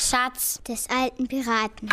Schatz des alten Piraten.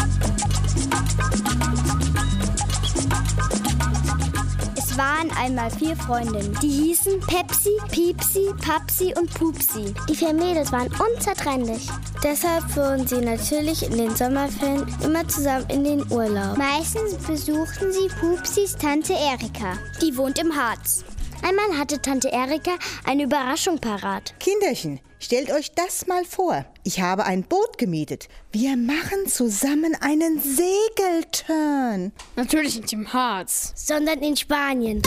Es waren einmal vier Freundinnen. Die hießen Pepsi, Piepsi, Papsi und Pupsi. Die vier Mädels waren unzertrennlich. Deshalb fuhren sie natürlich in den Sommerferien immer zusammen in den Urlaub. Meistens besuchten sie Pupsis Tante Erika. Die wohnt im Harz. Einmal hatte Tante Erika eine Überraschung parat. Kinderchen, stellt euch das mal vor. Ich habe ein Boot gemietet. Wir machen zusammen einen Segelturn. Natürlich nicht im Harz. Sondern in Spanien.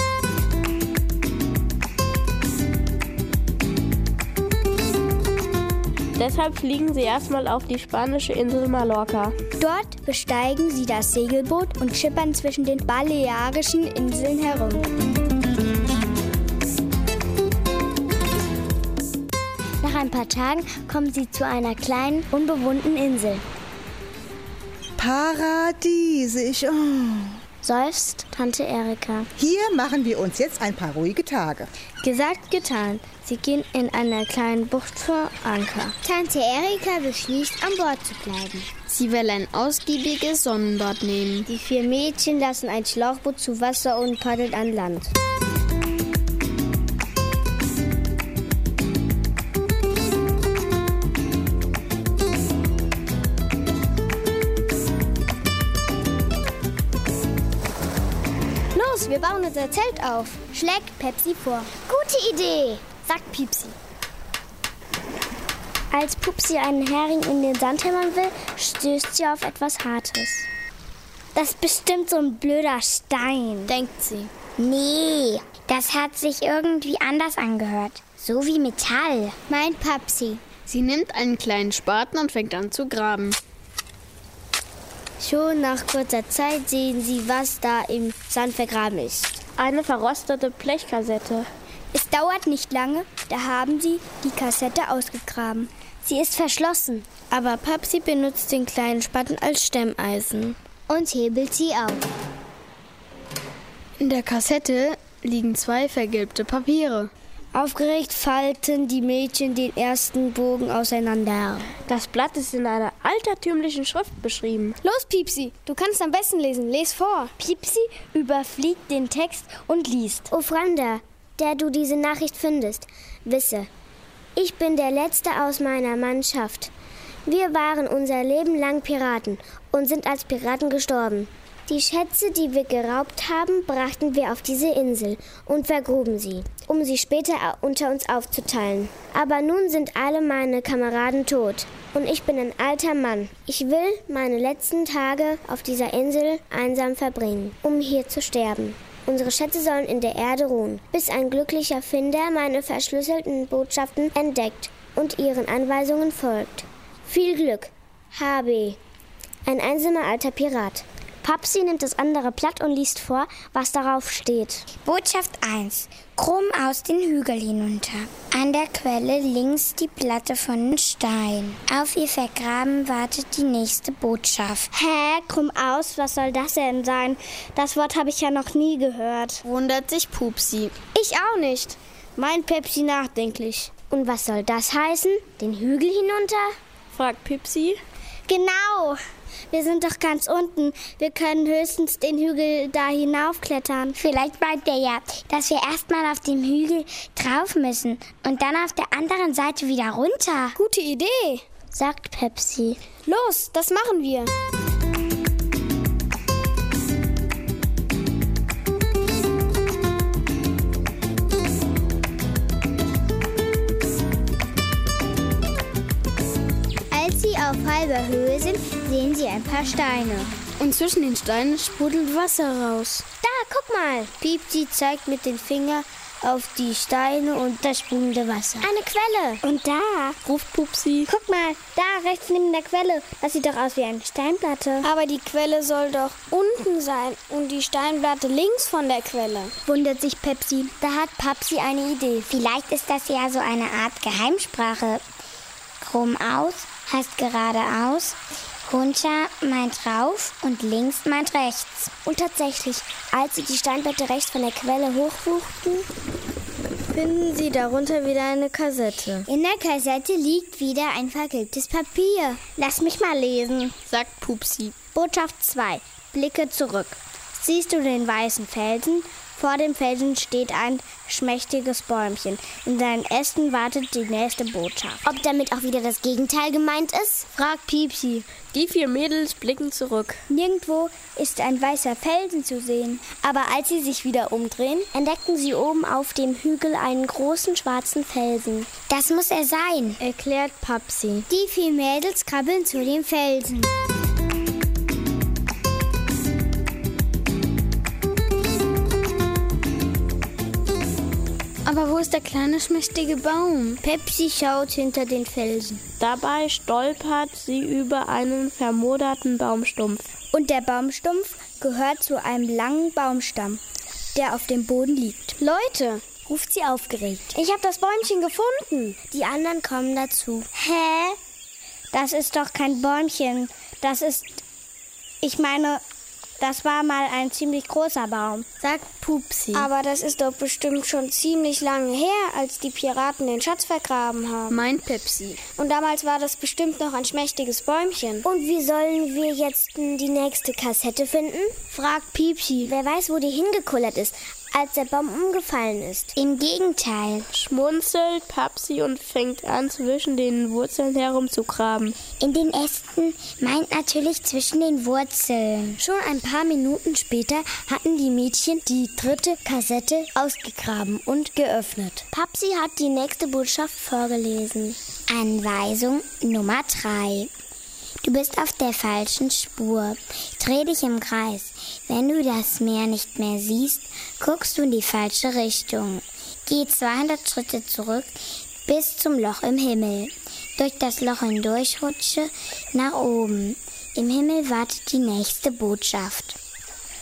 Deshalb fliegen sie erstmal auf die spanische Insel Mallorca. Dort besteigen sie das Segelboot und schippern zwischen den balearischen Inseln herum. Ein paar Tagen kommen sie zu einer kleinen, unbewohnten Insel. Paradiesisch. Oh. Seufzt Tante Erika. Hier machen wir uns jetzt ein paar ruhige Tage. Gesagt, getan. Sie gehen in einer kleinen Bucht vor Anker. Tante Erika beschließt, an Bord zu bleiben. Sie will ein ausgiebiges Sonnenbad nehmen. Die vier Mädchen lassen ein Schlauchboot zu Wasser und paddeln an Land. Bauen unser Zelt auf. Schlägt Pepsi vor. Gute Idee, sagt Piepsi. Als Pupsi einen Hering in den Sand hämmern will, stößt sie auf etwas Hartes. Das ist bestimmt so ein blöder Stein, denkt sie. Nee, das hat sich irgendwie anders angehört. So wie Metall, meint Papsi. Sie nimmt einen kleinen Spaten und fängt an zu graben. Schon nach kurzer Zeit sehen sie, was da im Sand vergraben ist. Eine verrostete Blechkassette. Es dauert nicht lange, da haben sie die Kassette ausgegraben. Sie ist verschlossen. Aber Papsi benutzt den kleinen Spaten als Stemmeisen. Und hebelt sie auf. In der Kassette liegen zwei vergilbte Papiere. Aufgeregt falten die Mädchen den ersten Bogen auseinander. Das Blatt ist in einer altertümlichen Schrift beschrieben. Los, Piepsi, du kannst am besten lesen. Les vor. Piepsi überfliegt den Text und liest. O Fremder, der du diese Nachricht findest, wisse, ich bin der Letzte aus meiner Mannschaft. Wir waren unser Leben lang Piraten und sind als Piraten gestorben. Die Schätze, die wir geraubt haben, brachten wir auf diese Insel und vergruben sie, um sie später unter uns aufzuteilen. Aber nun sind alle meine Kameraden tot und ich bin ein alter Mann. Ich will meine letzten Tage auf dieser Insel einsam verbringen, um hier zu sterben. Unsere Schätze sollen in der Erde ruhen, bis ein glücklicher Finder meine verschlüsselten Botschaften entdeckt und ihren Anweisungen folgt. Viel Glück, HB. Ein einsamer alter Pirat. Papsi nimmt das andere Blatt und liest vor, was darauf steht. Botschaft 1. Krumm aus den Hügel hinunter. An der Quelle links die Platte von Stein. Auf ihr Vergraben wartet die nächste Botschaft. Hä, krumm aus, was soll das denn sein? Das Wort habe ich ja noch nie gehört. Wundert sich Pupsi. Ich auch nicht. Mein Pepsi nachdenklich. Und was soll das heißen? Den Hügel hinunter? fragt Pipsi. Genau. Wir sind doch ganz unten. Wir können höchstens den Hügel da hinaufklettern. Vielleicht meint er ja, dass wir erstmal auf dem Hügel drauf müssen und dann auf der anderen Seite wieder runter. Gute Idee, sagt Pepsi. Los, das machen wir. Sie ein paar Steine. Und zwischen den Steinen sprudelt Wasser raus. Da, guck mal. Piepsi zeigt mit dem Finger auf die Steine und das sprudelnde Wasser. Eine Quelle. Und da, ruft Pupsi. Guck mal, da rechts neben der Quelle. Das sieht doch aus wie eine Steinplatte. Aber die Quelle soll doch unten sein und die Steinplatte links von der Quelle. Wundert sich Pepsi. Da hat Papsi eine Idee. Vielleicht ist das ja so eine Art Geheimsprache. Krumm aus heißt geradeaus, runter meint rauf und links meint rechts. Und tatsächlich, als sie die Steinplatte rechts von der Quelle hochwuchten, finden sie darunter wieder eine Kassette. In der Kassette liegt wieder ein vergilbtes Papier. Lass mich mal lesen, sagt Pupsi. Botschaft 2. Blicke zurück. Siehst du den weißen Felsen? Vor dem Felsen steht ein schmächtiges Bäumchen. In seinen Ästen wartet die nächste Botschaft. Ob damit auch wieder das Gegenteil gemeint ist? fragt Piepsi. Die vier Mädels blicken zurück. Nirgendwo ist ein weißer Felsen zu sehen. Aber als sie sich wieder umdrehen, entdecken sie oben auf dem Hügel einen großen schwarzen Felsen. Das muss er sein, erklärt Papsi. Die vier Mädels krabbeln zu dem Felsen. Ist der kleine schmächtige Baum? Pepsi schaut hinter den Felsen. Dabei stolpert sie über einen vermoderten Baumstumpf. Und der Baumstumpf gehört zu einem langen Baumstamm, der auf dem Boden liegt. Leute, ruft sie aufgeregt. Ich habe das Bäumchen gefunden. Die anderen kommen dazu. Hä? Das ist doch kein Bäumchen. Das ist. Ich meine, das war mal ein ziemlich großer Baum, sagt Pupsi. Aber das ist doch bestimmt schon ziemlich lange her, als die Piraten den Schatz vergraben haben. Meint Pepsi. Und damals war das bestimmt noch ein schmächtiges Bäumchen. Und wie sollen wir jetzt die nächste Kassette finden? fragt Piepsi. Wer weiß, wo die hingekullert ist als der Baum umgefallen ist. Im Gegenteil. Schmunzelt Papsi und fängt an, zwischen den Wurzeln herumzugraben. In den Ästen meint natürlich zwischen den Wurzeln. Schon ein paar Minuten später hatten die Mädchen die dritte Kassette ausgegraben und geöffnet. Papsi hat die nächste Botschaft vorgelesen. Anweisung Nummer 3. Du bist auf der falschen Spur. Dreh dich im Kreis. Wenn du das Meer nicht mehr siehst, guckst du in die falsche Richtung. Geh 200 Schritte zurück bis zum Loch im Himmel. Durch das Loch hindurch rutsche nach oben. Im Himmel wartet die nächste Botschaft.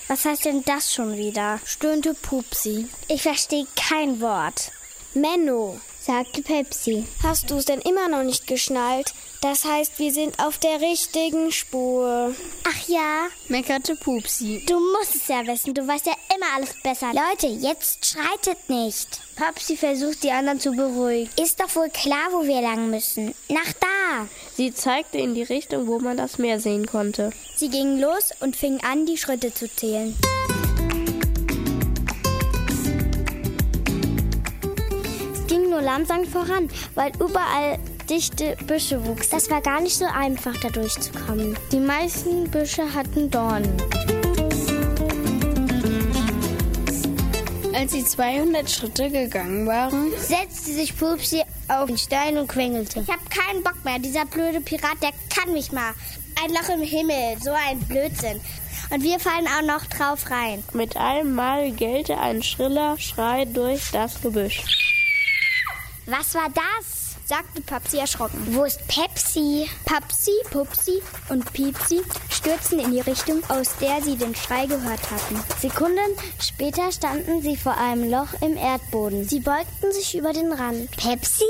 Was heißt denn das schon wieder? stöhnte Pupsi. Ich verstehe kein Wort. Menno, sagte Pepsi. Hast du es denn immer noch nicht geschnallt? Das heißt, wir sind auf der richtigen Spur. Ach ja, meckerte Pupsi. Du musst es ja wissen, du weißt ja immer alles besser. Leute, jetzt schreitet nicht. Papsi versucht die anderen zu beruhigen. Ist doch wohl klar, wo wir lang müssen. Nach da. Sie zeigte in die Richtung, wo man das Meer sehen konnte. Sie gingen los und fingen an, die Schritte zu zählen. Es ging nur langsam voran, weil überall dichte Büsche wuchs. Das war gar nicht so einfach, da durchzukommen. Die meisten Büsche hatten Dornen. Als sie 200 Schritte gegangen waren, setzte sich Pupsi auf den Stein und quengelte. Ich hab keinen Bock mehr. Dieser blöde Pirat, der kann mich mal. Ein Loch im Himmel, so ein Blödsinn. Und wir fallen auch noch drauf rein. Mit einem Mal gellte ein schriller Schrei durch das Gebüsch. Was war das? Sagte Papsi erschrocken. Wo ist Pepsi? Papsi, Pupsi und Piepsi stürzten in die Richtung, aus der sie den Schrei gehört hatten. Sekunden später standen sie vor einem Loch im Erdboden. Sie beugten sich über den Rand. Pepsi?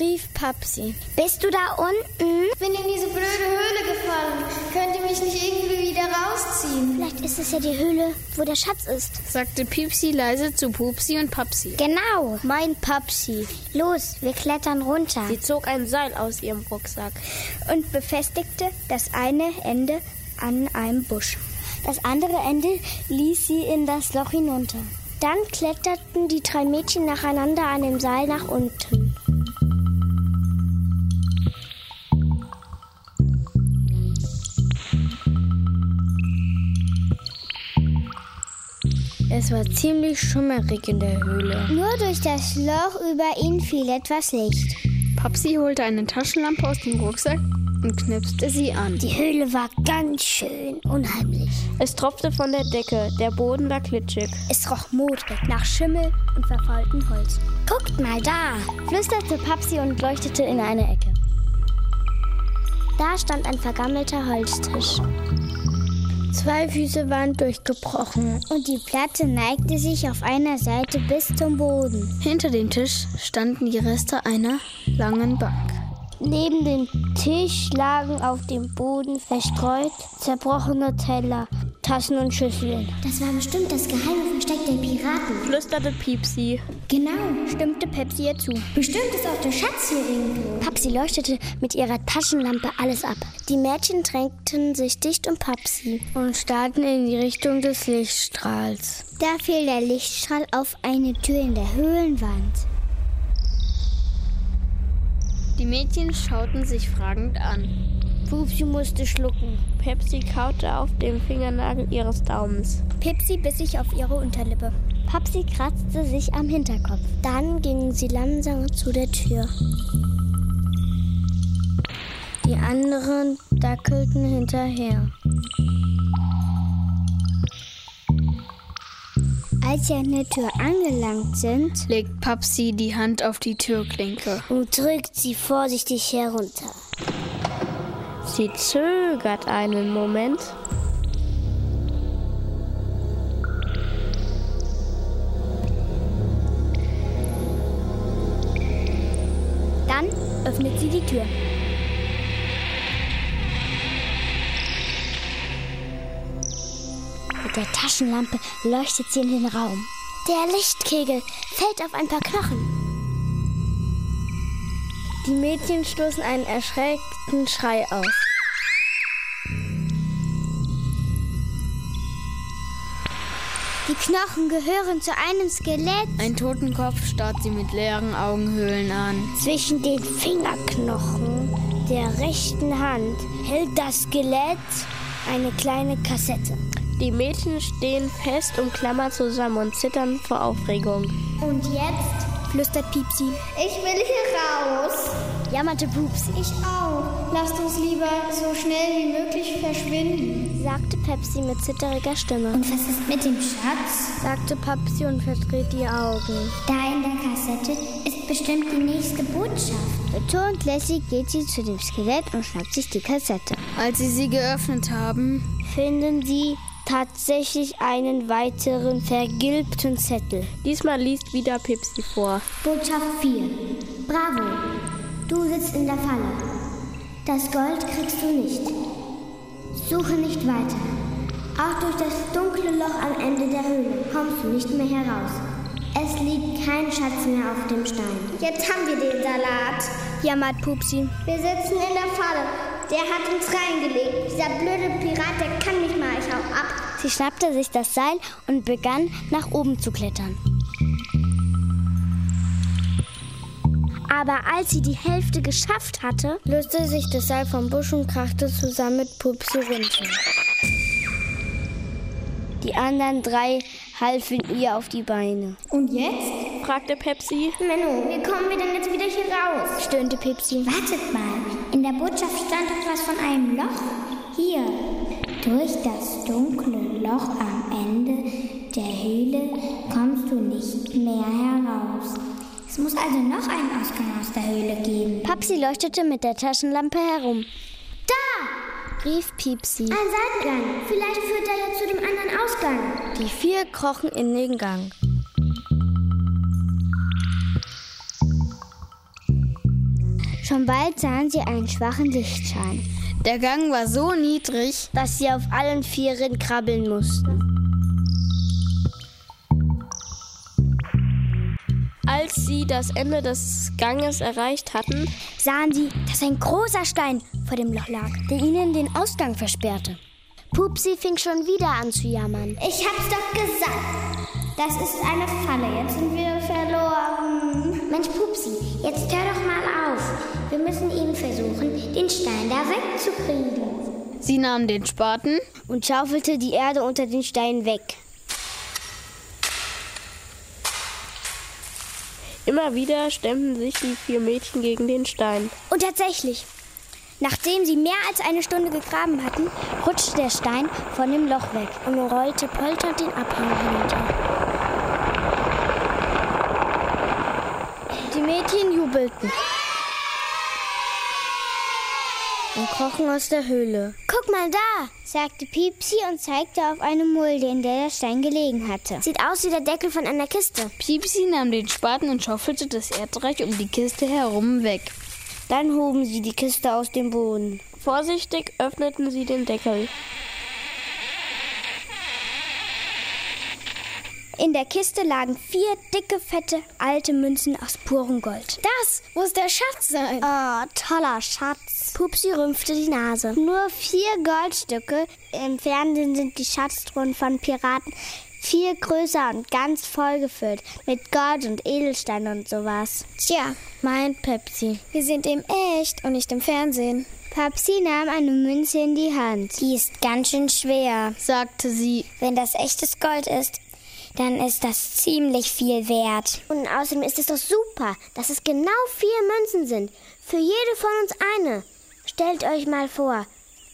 Rief Papsi. Bist du da unten? Ich bin in diese blöde Höhle gefallen. Könnt ihr mich nicht irgendwie wieder rausziehen? Vielleicht ist es ja die Höhle, wo der Schatz ist, sagte Piepsi leise zu Pupsi und Papsi. Genau, mein Papsi. Los, wir klettern runter. Sie zog ein Seil aus ihrem Rucksack und befestigte das eine Ende an einem Busch. Das andere Ende ließ sie in das Loch hinunter. Dann kletterten die drei Mädchen nacheinander an dem Seil nach unten. Es war ziemlich schummerig in der Höhle. Nur durch das Loch über ihn fiel etwas Licht. Papsi holte eine Taschenlampe aus dem Rucksack und knipste sie an. Die Höhle war ganz schön unheimlich. Es tropfte von der Decke, der Boden war klitschig. Es roch modrig nach Schimmel und verfaultem Holz. Guckt mal da, flüsterte Papsi und leuchtete in eine Ecke. Da stand ein vergammelter Holztisch. Zwei Füße waren durchgebrochen und die Platte neigte sich auf einer Seite bis zum Boden. Hinter dem Tisch standen die Reste einer langen Bank. Neben dem Tisch lagen auf dem Boden verstreut zerbrochene Teller, Tassen und Schüsseln. Das war bestimmt das geheime Versteck der Piraten. Flüsterte Piepsi. Genau, stimmte Pepsi ihr zu. Bestimmt ist auch der Schatz hier irgendwo. Papsi leuchtete mit ihrer Taschenlampe alles ab. Die Mädchen drängten sich dicht um Papsi und starrten in die Richtung des Lichtstrahls. Da fiel der Lichtstrahl auf eine Tür in der Höhlenwand. Die Mädchen schauten sich fragend an. Pupsi musste schlucken. Pepsi kaute auf dem Fingernagel ihres Daumens. Pepsi biss sich auf ihre Unterlippe. Papsi kratzte sich am Hinterkopf. Dann gingen sie langsam zu der Tür. Die anderen dackelten hinterher. Als sie an der Tür angelangt sind, legt Papsi die Hand auf die Türklinke und drückt sie vorsichtig herunter. Sie zögert einen Moment. Dann öffnet sie die Tür. Mit der Taschenlampe leuchtet sie in den Raum. Der Lichtkegel fällt auf ein paar Knochen. Die Mädchen stoßen einen erschreckten Schrei aus. Die Knochen gehören zu einem Skelett. Ein Totenkopf starrt sie mit leeren Augenhöhlen an. Zwischen den Fingerknochen der rechten Hand hält das Skelett eine kleine Kassette. Die Mädchen stehen fest und klammern zusammen und zittern vor Aufregung. Und jetzt? Flüstert Piepsi. Ich will hier raus. Jammerte Pupsi. Ich auch. Lasst uns lieber so schnell wie möglich verschwinden, sagte Pepsi mit zitteriger Stimme. Und was ist mit dem Schatz? sagte Papsi und verdreht die Augen. Da in der Kassette ist bestimmt die nächste Botschaft. Betont lässig geht sie zu dem Skelett und schnappt sich die Kassette. Als sie sie geöffnet haben, finden sie tatsächlich einen weiteren vergilbten Zettel. Diesmal liest wieder Pipsi vor. Botschaft 4. Bravo, du sitzt in der Falle. Das Gold kriegst du nicht. Suche nicht weiter. Auch durch das dunkle Loch am Ende der Höhle kommst du nicht mehr heraus. Es liegt kein Schatz mehr auf dem Stein. Jetzt haben wir den Salat, jammert Pupsi. Wir sitzen in der Falle. Der hat uns reingelegt. Dieser blöde Pirat, der kann nicht mal. Ich hau ab. Sie schnappte sich das Seil und begann nach oben zu klettern. Aber als sie die Hälfte geschafft hatte, löste sich das Seil vom Busch und krachte zusammen mit Pupsi runter. Die anderen drei halfen ihr auf die Beine. Und jetzt? fragte Pepsi. Menno, wie kommen wir denn jetzt wieder hier raus? stöhnte Pepsi. Wartet mal, der Botschaft stand etwas von einem Loch. Hier, durch das dunkle Loch am Ende der Höhle kommst du nicht mehr heraus. Es muss also noch einen Ausgang aus der Höhle geben. Papsi leuchtete mit der Taschenlampe herum. Da! rief Piepsi. Ein Seitengang. Vielleicht führt er ja zu dem anderen Ausgang. Die vier krochen in den Gang. Schon bald sahen sie einen schwachen Lichtschein. Der Gang war so niedrig, dass sie auf allen Vieren krabbeln mussten. Als sie das Ende des Ganges erreicht hatten, sahen sie, dass ein großer Stein vor dem Loch lag, der ihnen den Ausgang versperrte. Pupsi fing schon wieder an zu jammern. Ich hab's doch gesagt. Das ist eine Falle. Jetzt sind wir verloren. Mensch, Pupsi, jetzt hör doch mal auf. Wir müssen eben versuchen, den Stein da wegzukriegen. Sie nahm den Spaten und schaufelte die Erde unter den Stein weg. Immer wieder stemmten sich die vier Mädchen gegen den Stein. Und tatsächlich, nachdem sie mehr als eine Stunde gegraben hatten, rutschte der Stein von dem Loch weg und rollte polternd den Abhang hinunter. Die Mädchen jubelten und krochen aus der Höhle. Guck mal da, sagte Piepsi und zeigte auf eine Mulde, in der der Stein gelegen hatte. Sieht aus wie der Deckel von einer Kiste. Piepsi nahm den Spaten und schaufelte das Erdreich um die Kiste herum weg. Dann hoben sie die Kiste aus dem Boden. Vorsichtig öffneten sie den Deckel. In der Kiste lagen vier dicke, fette, alte Münzen aus purem Gold. Das muss der Schatz sein. Oh, toller Schatz. Pupsi rümpfte die Nase. Nur vier Goldstücke. Im Fernsehen sind die Schatztruhen von Piraten viel größer und ganz vollgefüllt mit Gold und Edelstein und sowas. Tja, meint Pepsi. Wir sind im echt und nicht im Fernsehen. Papsi nahm eine Münze in die Hand. Die ist ganz schön schwer, sagte sie. Wenn das echtes Gold ist, dann ist das ziemlich viel wert. Und außerdem ist es doch super, dass es genau vier Münzen sind. Für jede von uns eine. Stellt euch mal vor,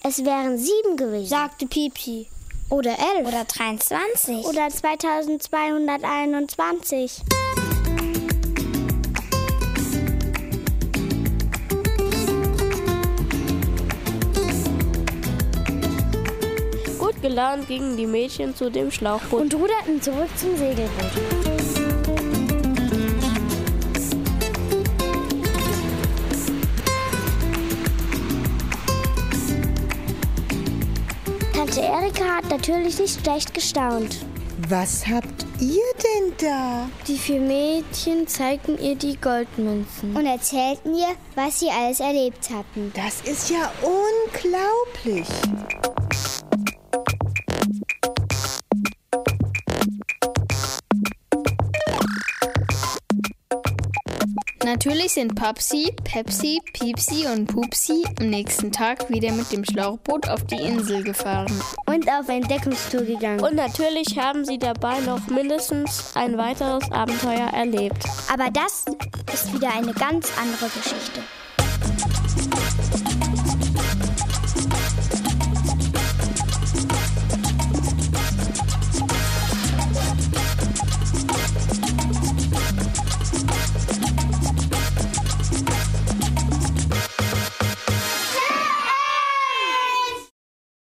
es wären sieben gewesen, sagte Pipi. Oder elf. Oder 23. Oder 2221. Gut gelaunt gingen die Mädchen zu dem Schlauchboot und ruderten zurück zum Segelboot. Tante Erika hat natürlich nicht schlecht gestaunt. Was habt ihr denn da? Die vier Mädchen zeigten ihr die Goldmünzen. Und erzählten ihr, was sie alles erlebt hatten. Das ist ja unglaublich. Natürlich sind Papsi, Pepsi, Piepsi und Pupsi am nächsten Tag wieder mit dem Schlauchboot auf die Insel gefahren. Und auf Entdeckungstour gegangen. Und natürlich haben sie dabei noch mindestens ein weiteres Abenteuer erlebt. Aber das ist wieder eine ganz andere Geschichte.